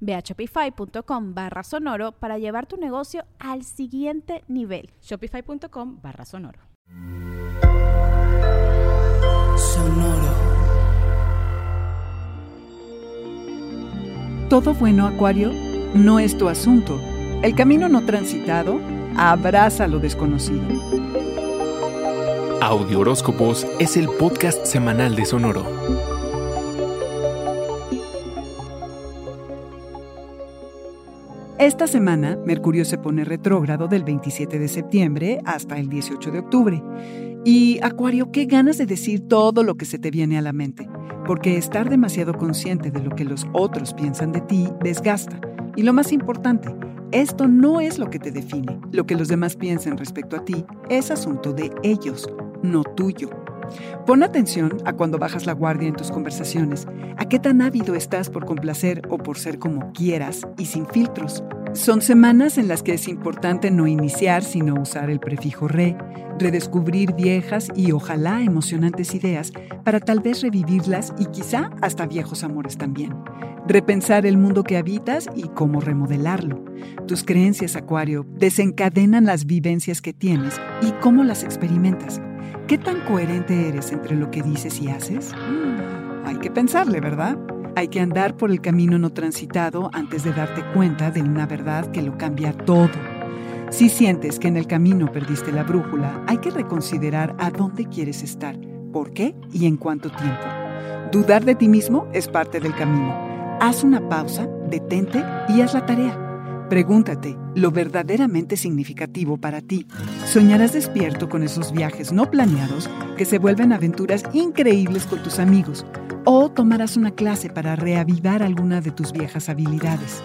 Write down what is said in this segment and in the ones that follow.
Ve a shopify.com barra sonoro para llevar tu negocio al siguiente nivel. Shopify.com barra sonoro. Sonoro. Todo bueno, Acuario, no es tu asunto. El camino no transitado abraza lo desconocido. Audio Horóscopos es el podcast semanal de Sonoro. Esta semana, Mercurio se pone retrógrado del 27 de septiembre hasta el 18 de octubre. Y Acuario, qué ganas de decir todo lo que se te viene a la mente, porque estar demasiado consciente de lo que los otros piensan de ti desgasta. Y lo más importante, esto no es lo que te define. Lo que los demás piensen respecto a ti es asunto de ellos, no tuyo. Pon atención a cuando bajas la guardia en tus conversaciones, a qué tan ávido estás por complacer o por ser como quieras y sin filtros. Son semanas en las que es importante no iniciar sino usar el prefijo re, redescubrir viejas y ojalá emocionantes ideas para tal vez revivirlas y quizá hasta viejos amores también. Repensar el mundo que habitas y cómo remodelarlo. Tus creencias, Acuario, desencadenan las vivencias que tienes y cómo las experimentas. ¿Qué tan coherente eres entre lo que dices y haces? Mm, hay que pensarle, ¿verdad? Hay que andar por el camino no transitado antes de darte cuenta de una verdad que lo cambia todo. Si sientes que en el camino perdiste la brújula, hay que reconsiderar a dónde quieres estar, por qué y en cuánto tiempo. Dudar de ti mismo es parte del camino. Haz una pausa, detente y haz la tarea. Pregúntate lo verdaderamente significativo para ti. Soñarás despierto con esos viajes no planeados que se vuelven aventuras increíbles con tus amigos o tomarás una clase para reavivar alguna de tus viejas habilidades.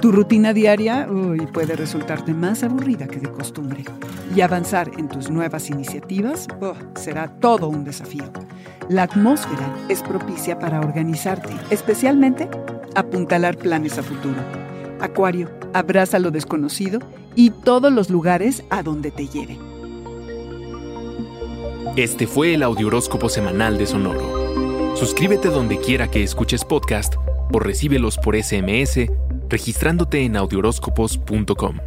Tu rutina diaria puede resultarte más aburrida que de costumbre y avanzar en tus nuevas iniciativas oh, será todo un desafío. La atmósfera es propicia para organizarte, especialmente apuntalar planes a futuro. Acuario, abraza lo desconocido y todos los lugares a donde te lleve. Este fue el Audioróscopo Semanal de Sonoro. Suscríbete donde quiera que escuches podcast o recíbelos por SMS registrándote en audioróscopos.com.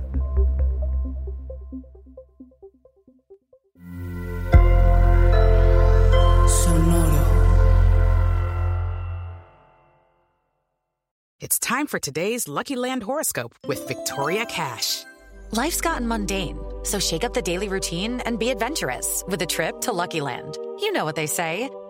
It's time for today's Lucky Land horoscope with Victoria Cash. Life's gotten mundane, so shake up the daily routine and be adventurous with a trip to Lucky Land. You know what they say.